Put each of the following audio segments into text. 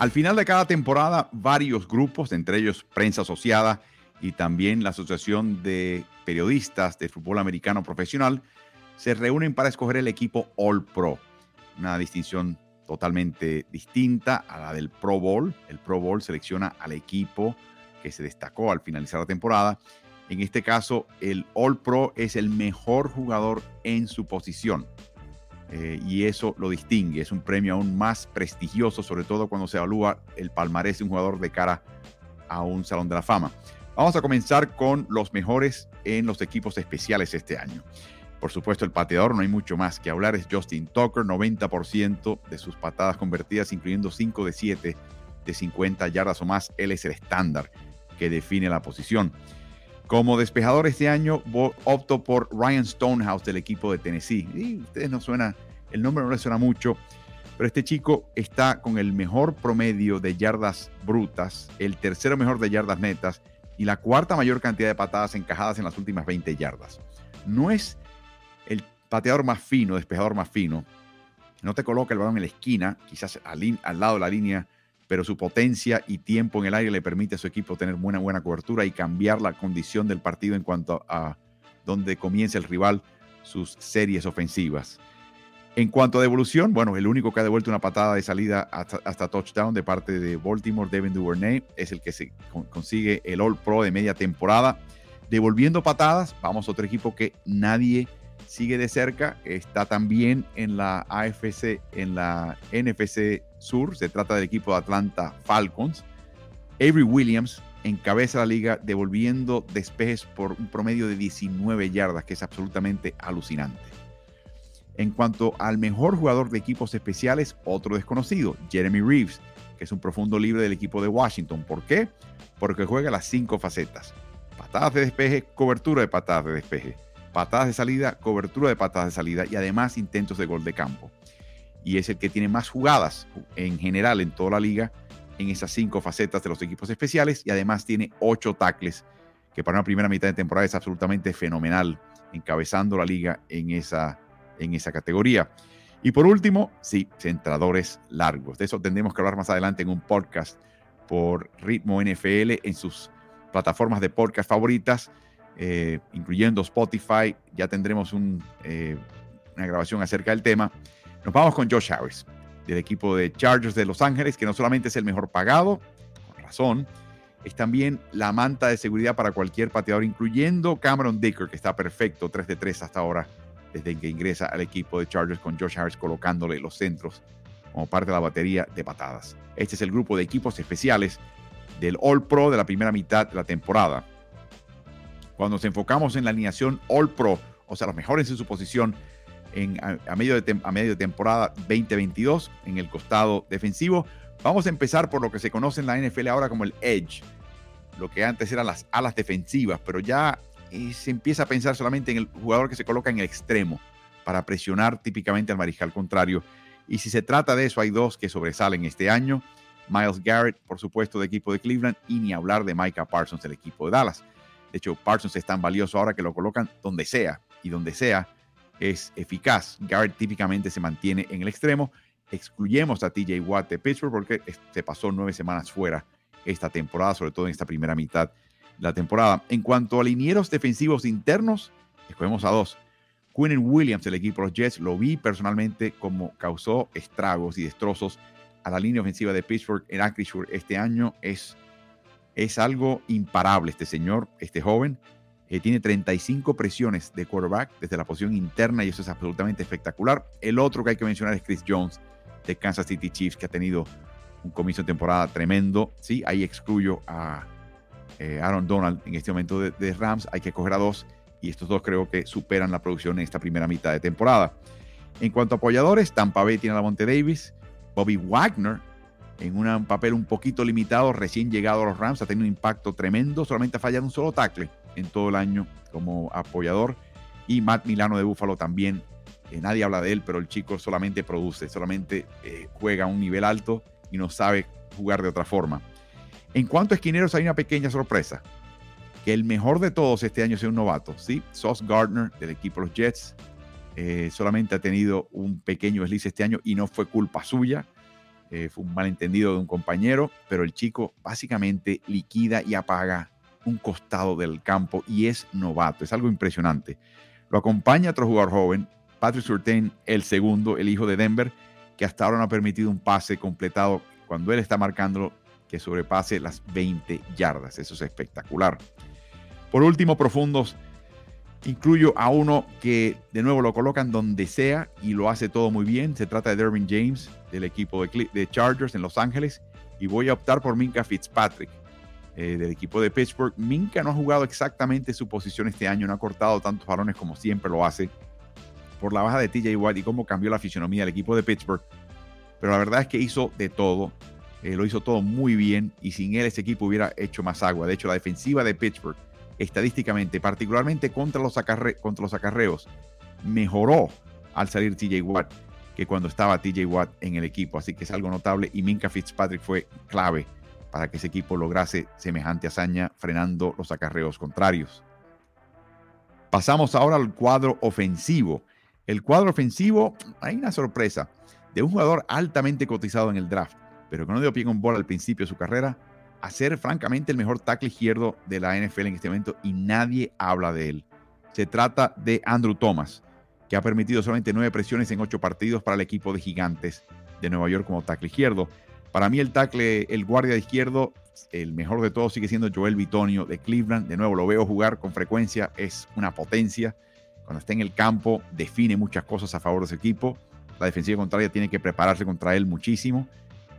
Al final de cada temporada, varios grupos, entre ellos prensa asociada y también la Asociación de Periodistas de Fútbol Americano Profesional, se reúnen para escoger el equipo All Pro, una distinción totalmente distinta a la del Pro Bowl. El Pro Bowl selecciona al equipo que se destacó al finalizar la temporada. En este caso, el All Pro es el mejor jugador en su posición. Eh, y eso lo distingue. Es un premio aún más prestigioso, sobre todo cuando se evalúa el palmarés de un jugador de cara a un Salón de la Fama. Vamos a comenzar con los mejores en los equipos especiales este año. Por supuesto, el pateador, no hay mucho más que hablar, es Justin Tucker, 90% de sus patadas convertidas, incluyendo 5 de 7 de 50 yardas o más. Él es el estándar que define la posición. Como despejador este año opto por Ryan Stonehouse del equipo de Tennessee. Y ustedes no suena, el nombre no les suena mucho, pero este chico está con el mejor promedio de yardas brutas, el tercero mejor de yardas netas y la cuarta mayor cantidad de patadas encajadas en las últimas 20 yardas. No es el pateador más fino, despejador más fino. No te coloca el balón en la esquina, quizás al, al lado de la línea pero su potencia y tiempo en el aire le permite a su equipo tener buena, buena cobertura y cambiar la condición del partido en cuanto a donde comienza el rival sus series ofensivas. En cuanto a devolución, bueno, el único que ha devuelto una patada de salida hasta, touchdown de parte de Baltimore, Devin Duvernay, es el que se consigue el All Pro de media temporada. Devolviendo patadas, vamos a otro equipo que nadie sigue de cerca, está también en la AFC, en la NFC Sur, se trata del equipo de Atlanta Falcons. Avery Williams encabeza la liga devolviendo despejes por un promedio de 19 yardas, que es absolutamente alucinante. En cuanto al mejor jugador de equipos especiales, otro desconocido, Jeremy Reeves, que es un profundo libre del equipo de Washington. ¿Por qué? Porque juega las cinco facetas. Patadas de despeje, cobertura de patadas de despeje patadas de salida, cobertura de patadas de salida y además intentos de gol de campo. Y es el que tiene más jugadas en general en toda la liga en esas cinco facetas de los equipos especiales y además tiene ocho tackles, que para una primera mitad de temporada es absolutamente fenomenal, encabezando la liga en esa, en esa categoría. Y por último, sí, centradores largos. De eso tendremos que hablar más adelante en un podcast por Ritmo NFL en sus plataformas de podcast favoritas. Eh, incluyendo Spotify. Ya tendremos eh, una grabación acerca del tema. Nos vamos con Josh Harris, del equipo de Chargers de Los Ángeles, que no solamente es el mejor pagado, con razón, es también la manta de seguridad para cualquier pateador, incluyendo Cameron Dicker, que está perfecto, 3 de 3 hasta ahora, desde que ingresa al equipo de Chargers con Josh Harris colocándole los centros como parte de la batería de patadas. Este es el grupo de equipos especiales del All Pro de la primera mitad de la temporada cuando nos enfocamos en la alineación All Pro, o sea, los mejores en su posición en, a, medio de temporada 2022 en el costado defensivo. Vamos a empezar por lo que se conoce en la NFL ahora como el edge, lo que antes eran las alas defensivas, pero ya eh, se empieza a pensar solamente en el jugador que se coloca en el extremo para presionar típicamente al mariscal contrario. Y si se trata de eso, hay dos que sobresalen este año. Miles Garrett, por supuesto, de equipo de Cleveland, y ni hablar de Micah Parsons, del equipo de Dallas. De hecho, Parsons es tan valioso ahora que lo colocan donde sea y donde sea es eficaz. Garrett típicamente se mantiene en el extremo. Excluyemos a TJ Watt de Pittsburgh porque se pasó nueve semanas fuera esta temporada, sobre todo en esta primera mitad de la temporada. En cuanto a linieros defensivos internos, escogemos a dos. Quinn Williams, el equipo de los Jets, lo vi personalmente como causó estragos y destrozos a la línea ofensiva de Pittsburgh en Acrisure este año. Es es algo imparable este señor, este joven. Eh, tiene 35 presiones de quarterback desde la posición interna y eso es absolutamente espectacular. El otro que hay que mencionar es Chris Jones de Kansas City Chiefs, que ha tenido un comienzo de temporada tremendo. Sí, ahí excluyo a eh, Aaron Donald en este momento de, Rams. Hay que coger a dos y estos dos creo que superan la producción en esta primera mitad de temporada. En cuanto a apoyadores, Tampa Bay tiene a Monte Davis, Bobby Wagner en un papel un poquito limitado, recién llegado a los Rams, ha tenido un impacto tremendo, solamente ha fallado un solo tackle en todo el año como apoyador. Y Matt Milano de Buffalo también, eh, nadie habla de él, pero el chico solamente produce, solamente eh, juega a un nivel alto y no sabe jugar de otra forma. En cuanto a esquineros, hay una pequeña sorpresa. Que el mejor de todos este año sea un novato, ¿sí? Sauce Gardner del equipo de los Jets. Eh, solamente ha tenido un pequeño desliz este año y no fue culpa suya Eh, fue un malentendido de un compañero, pero el chico básicamente liquida y apaga un costado del campo y es novato. Es algo impresionante. Lo acompaña otro jugador joven, Patrick Surtain, el segundo, el hijo de Denver, que hasta ahora no ha permitido un pase completado cuando él está marcándolo que sobrepase las 20 yardas. Eso es espectacular. Por último, profundos, incluyo a uno que de nuevo lo colocan donde sea y lo hace todo muy bien. Se trata de Dervin James del equipo de, Chargers en Los Ángeles y voy a optar por Minka Fitzpatrick. Eh, del equipo de Pittsburgh. Minka no ha jugado exactamente su posición este año, no ha cortado tantos balones como siempre lo hace por la baja de TJ Watt y cómo cambió la fisionomía del equipo de Pittsburgh. Pero la verdad es que hizo de todo, eh, lo hizo todo muy bien y sin él ese equipo hubiera hecho más agua. De hecho, la defensiva de Pittsburgh, estadísticamente, particularmente contra los, acarreos, mejoró al salir TJ Watt que cuando estaba TJ Watt en el equipo. Así que es algo notable y Minka Fitzpatrick fue clave para que ese equipo lograse semejante hazaña frenando los acarreos contrarios. Pasamos ahora al cuadro ofensivo. El cuadro ofensivo, hay una sorpresa de un jugador altamente cotizado en el draft, pero que no dio pie con bola al principio de su carrera, a ser francamente el mejor tackle izquierdo de la NFL en este momento y nadie habla de él. Se trata de Andrew Thomas, que ha permitido solamente nueve presiones en ocho partidos para el equipo de Gigantes de Nueva York como tackle izquierdo. Para mí el tackle, el guardia de izquierdo, el mejor de todos sigue siendo Joel Bitonio de Cleveland. De nuevo, lo veo jugar con frecuencia, es una potencia. Cuando está en el campo, define muchas cosas a favor de su equipo. La defensiva contraria tiene que prepararse contra él muchísimo.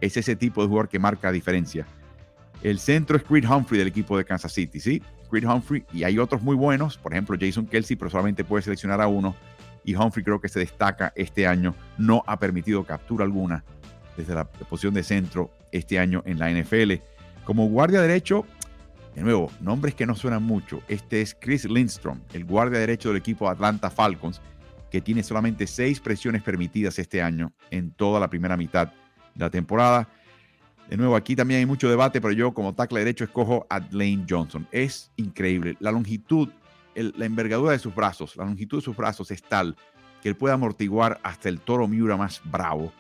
Es ese tipo de jugador que marca diferencia. El centro es Creed Humphrey del equipo de Kansas City, ¿sí? Creed Humphrey y hay otros muy buenos, por ejemplo Jason Kelsey, pero solamente puede seleccionar a uno. Y Humphrey creo que se destaca este año, no ha permitido captura alguna desde la posición de centro este año en la NFL. Como guardia derecho, de nuevo, nombres que no suenan mucho. Este es Chris Lindstrom, el guardia derecho del equipo Atlanta Falcons, que tiene solamente seis presiones permitidas este año en toda la primera mitad de la temporada. De nuevo, aquí también hay mucho debate, pero yo como tackle derecho escojo a Lane Johnson. Es increíble. La longitud, la envergadura de sus brazos, la longitud de sus brazos es tal que él puede amortiguar hasta el toro Miura más bravo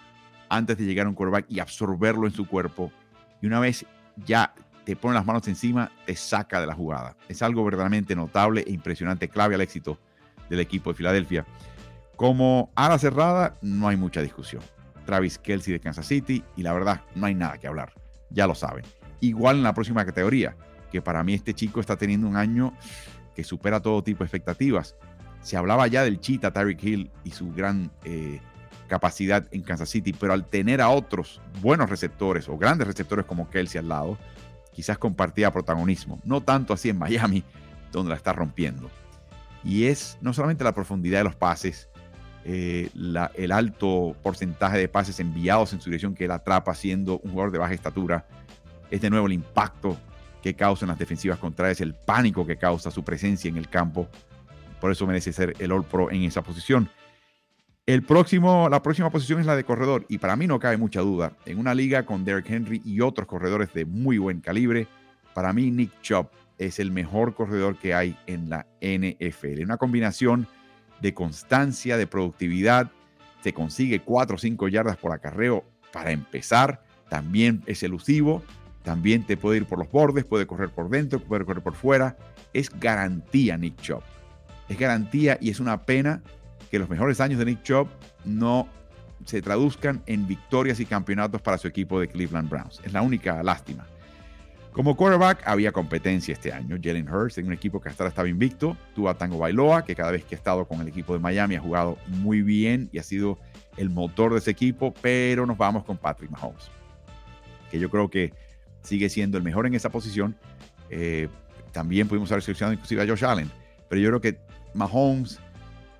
antes de llegar a un quarterback y absorberlo en su cuerpo. Y una vez ya te pone las manos encima, te saca de la jugada. Es algo verdaderamente notable e impresionante, clave al éxito del equipo de Filadelfia. Como ala cerrada, no hay mucha discusión. Travis Kelsey de Kansas City y la verdad, no hay nada que hablar. Ya lo saben. Igual en la próxima categoría, que para mí este chico está teniendo un año que supera todo tipo de expectativas. Se hablaba ya del Cheetah Tyreek Hill y su gran eh, capacidad en Kansas City, pero al tener a otros buenos receptores o grandes receptores como Kelsey al lado, quizás compartía protagonismo. No tanto así en Miami, donde la está rompiendo. Y es no solamente la profundidad de los pases, eh, el alto porcentaje de pases enviados en su dirección que él atrapa siendo un jugador de baja estatura, es de nuevo el impacto que causa en las defensivas contrarias, el pánico que causa su presencia en el campo. Por eso merece ser el All Pro en esa posición. El próximo, la próxima posición es la de corredor y para mí no cabe mucha duda. En una liga con Derrick Henry y otros corredores de muy buen calibre, para mí Nick Chubb es el mejor corredor que hay en la NFL. Una combinación de constancia, de productividad. Se consigue 4 o 5 yardas por acarreo para empezar. También es elusivo. También te puede ir por los bordes, puede correr por dentro, puede correr por fuera. Es garantía Nick Chubb. Es garantía y es una pena que los mejores años de Nick Chubb no se traduzcan en victorias y campeonatos para su equipo de Cleveland Browns. Es la única lástima. Como quarterback había competencia este año. Jalen Hurts en un equipo que hasta ahora estaba invicto. Tuvo a Tango Bailoa, que cada vez que ha estado con el equipo de Miami ha jugado muy bien y ha sido el motor de ese equipo. Pero nos vamos con Patrick Mahomes, que yo creo que sigue siendo el mejor en esa posición. Eh, también pudimos haber seleccionado inclusive a Josh Allen. Pero yo creo que Mahomes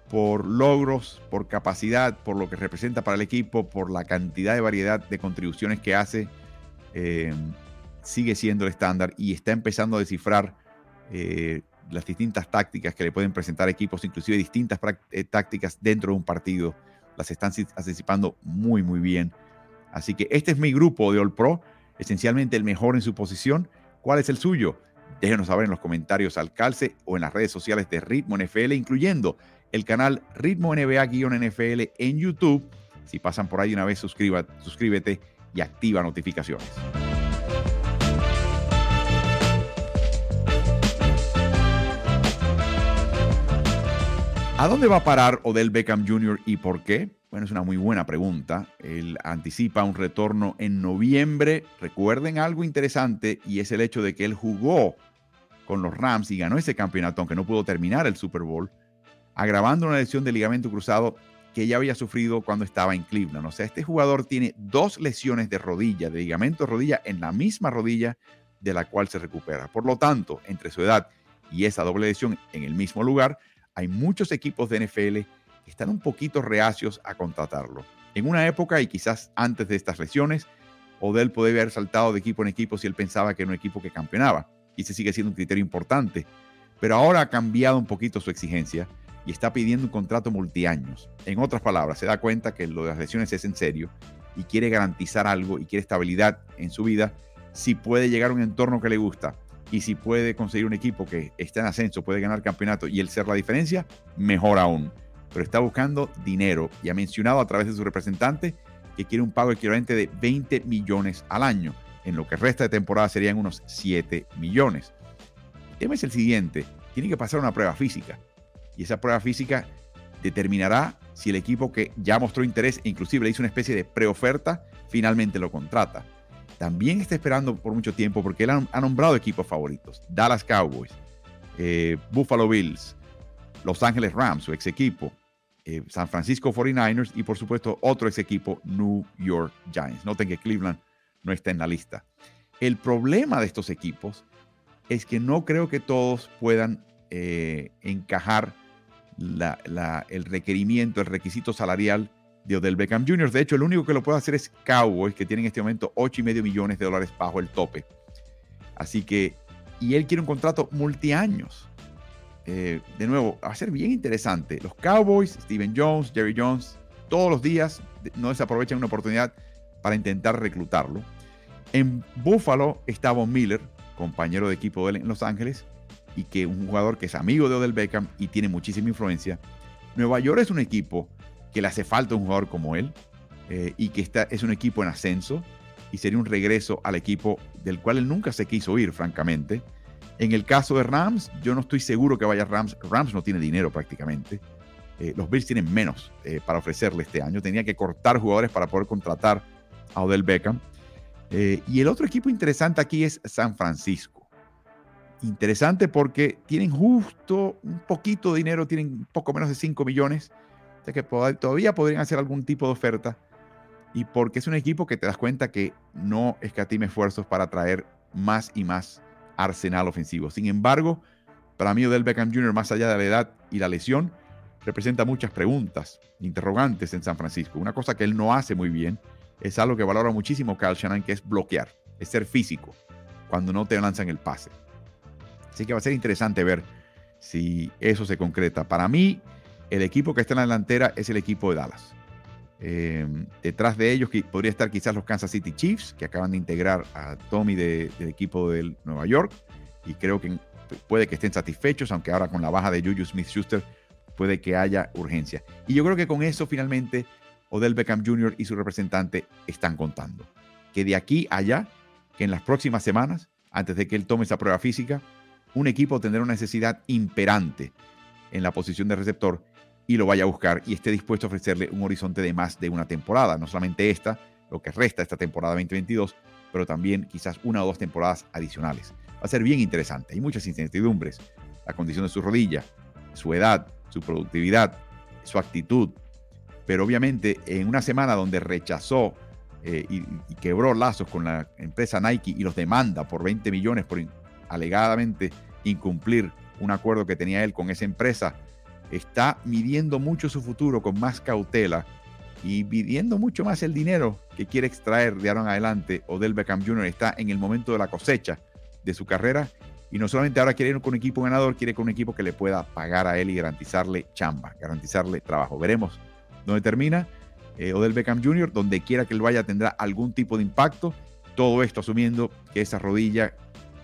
por logros, por capacidad, por lo que representa para el equipo, por la cantidad de variedad de contribuciones que hace, eh, sigue siendo el estándar y está empezando a descifrar eh, las distintas tácticas que le pueden presentar equipos, inclusive distintas eh, tácticas dentro de un partido. Las están anticipando muy, muy bien. Así que este es mi grupo de All Pro, esencialmente el mejor en su posición. ¿Cuál es el suyo? Déjenos saber en los comentarios al calce o en las redes sociales de Ritmo NFL, incluyendo el canal Ritmo NBA-NFL en YouTube. Si pasan por ahí una vez, suscríbete y activa notificaciones. ¿A dónde va a parar Odell Beckham Jr. y por qué? Bueno, es una muy buena pregunta. Él anticipa un retorno en noviembre. Recuerden algo interesante y es el hecho de que él jugó con los Rams y ganó ese campeonato, aunque no pudo terminar el Super Bowl, agravando una lesión de ligamento cruzado que ya había sufrido cuando estaba en Cleveland. O sea, este jugador tiene dos lesiones de rodilla, de ligamento rodilla en la misma rodilla de la cual se recupera. Por lo tanto, entre su edad y esa doble lesión en el mismo lugar, hay muchos equipos de NFL que están un poquito reacios a contratarlo. En una época, y quizás antes de estas lesiones, Odell podía haber saltado de equipo en equipo si él pensaba que era un equipo que campeonaba. Y ese sigue siendo un criterio importante. Pero ahora ha cambiado un poquito su exigencia y está pidiendo un contrato multiaños. En otras palabras, se da cuenta que lo de las lesiones es en serio y quiere garantizar algo y quiere estabilidad en su vida si puede llegar a un entorno que le gusta y si puede conseguir un equipo que está en ascenso, puede ganar campeonato y él ser la diferencia, mejor aún. Pero está buscando dinero y ha mencionado a través de su representante que quiere un pago equivalente de 20 millones al año. En lo que resta de temporada serían unos 7 millones. El tema es el siguiente, tiene que pasar una prueba física y esa prueba física determinará si el equipo que ya mostró interés e inclusive le hizo una especie de preoferta, finalmente lo contrata también está esperando por mucho tiempo porque él ha, nombrado equipos favoritos. Dallas Cowboys, eh, Buffalo Bills, Los Ángeles Rams, su ex equipo, eh, San Francisco 49ers y por supuesto otro ex equipo, New York Giants. Noten que Cleveland no está en la lista. El problema de estos equipos es que no creo que todos puedan eh, encajar el requerimiento, el requisito salarial de Odell Beckham Jr. De hecho, el único que lo puede hacer es Cowboys, que tiene en este momento 8,5 millones de dólares bajo el tope. Así que, y él quiere un contrato multiaños. Eh, de nuevo, va a ser bien interesante. Los Cowboys, Steven Jones, Jerry Jones, todos los días no desaprovechan una oportunidad para intentar reclutarlo. En Buffalo está Von Miller, compañero de equipo de él en Los Ángeles, y que un jugador que es amigo de Odell Beckham y tiene muchísima influencia. Nueva York es un equipo que le hace falta un jugador como él eh, y que está, es un equipo en ascenso y sería un regreso al equipo del cual él nunca se quiso ir, francamente. En el caso de Rams, yo no estoy seguro que vaya Rams. Rams no tiene dinero prácticamente. Eh, los Bills tienen menos eh, para ofrecerle este año. Tenía que cortar jugadores para poder contratar a Odell Beckham. y el otro equipo interesante aquí es San Francisco. Interesante porque tienen justo un poquito de dinero, tienen poco menos de 5 millones que todavía podrían hacer algún tipo de oferta. Y porque es un equipo que te das cuenta que no escatime esfuerzos para traer más y más arsenal ofensivo. Sin embargo, para mí Odell Beckham Jr., más allá de la edad y la lesión, representa muchas preguntas, interrogantes en San Francisco. Una cosa que él no hace muy bien es algo que valora muchísimo Kyle Shannon, que es bloquear, es ser físico cuando no te lanzan el pase. Así que va a ser interesante ver si eso se concreta. Para mí, el equipo que está en la delantera es el equipo de Dallas. Eh, detrás de ellos podría estar quizás los Kansas City Chiefs, que acaban de integrar a Tommy del equipo del Nueva York, y creo que puede que estén satisfechos, aunque ahora con la baja de Juju Smith-Schuster puede que haya urgencia. Y yo creo que con eso finalmente Odell Beckham Jr. y su representante están contando. Que de aquí a allá, que en las próximas semanas, antes de que él tome esa prueba física, un equipo tendrá una necesidad imperante en la posición de receptor y lo vaya a buscar y esté dispuesto a ofrecerle un horizonte de más de una temporada, no solamente esta, lo que resta esta temporada 2022, pero también quizás una o dos temporadas adicionales. Va a ser bien interesante, hay muchas incertidumbres, la condición de su rodilla, su edad, su productividad, su actitud, pero obviamente en una semana donde rechazó eh, y, y, quebró lazos con la empresa Nike y los demanda por 20 millones por alegadamente incumplir un acuerdo que tenía él con esa empresa, está midiendo mucho su futuro con más cautela y midiendo mucho más el dinero que quiere extraer de ahora adelante. Odell Beckham Jr. está en el momento de la cosecha de su carrera y no solamente ahora quiere ir con un equipo ganador, quiere con un equipo que le pueda pagar a él y garantizarle chamba, garantizarle trabajo. Veremos dónde termina eh, Odell Beckham Jr., donde quiera que él vaya tendrá algún tipo de impacto. Todo esto asumiendo que esa rodilla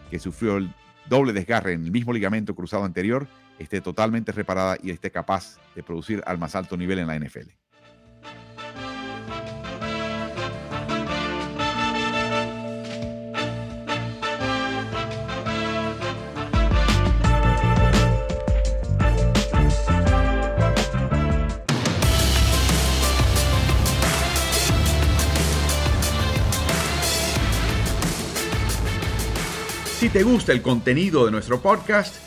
que sufrió el doble desgarre en el mismo ligamento cruzado anterior esté totalmente reparada y esté capaz de producir al más alto nivel en la NFL. Si te gusta el contenido de nuestro podcast,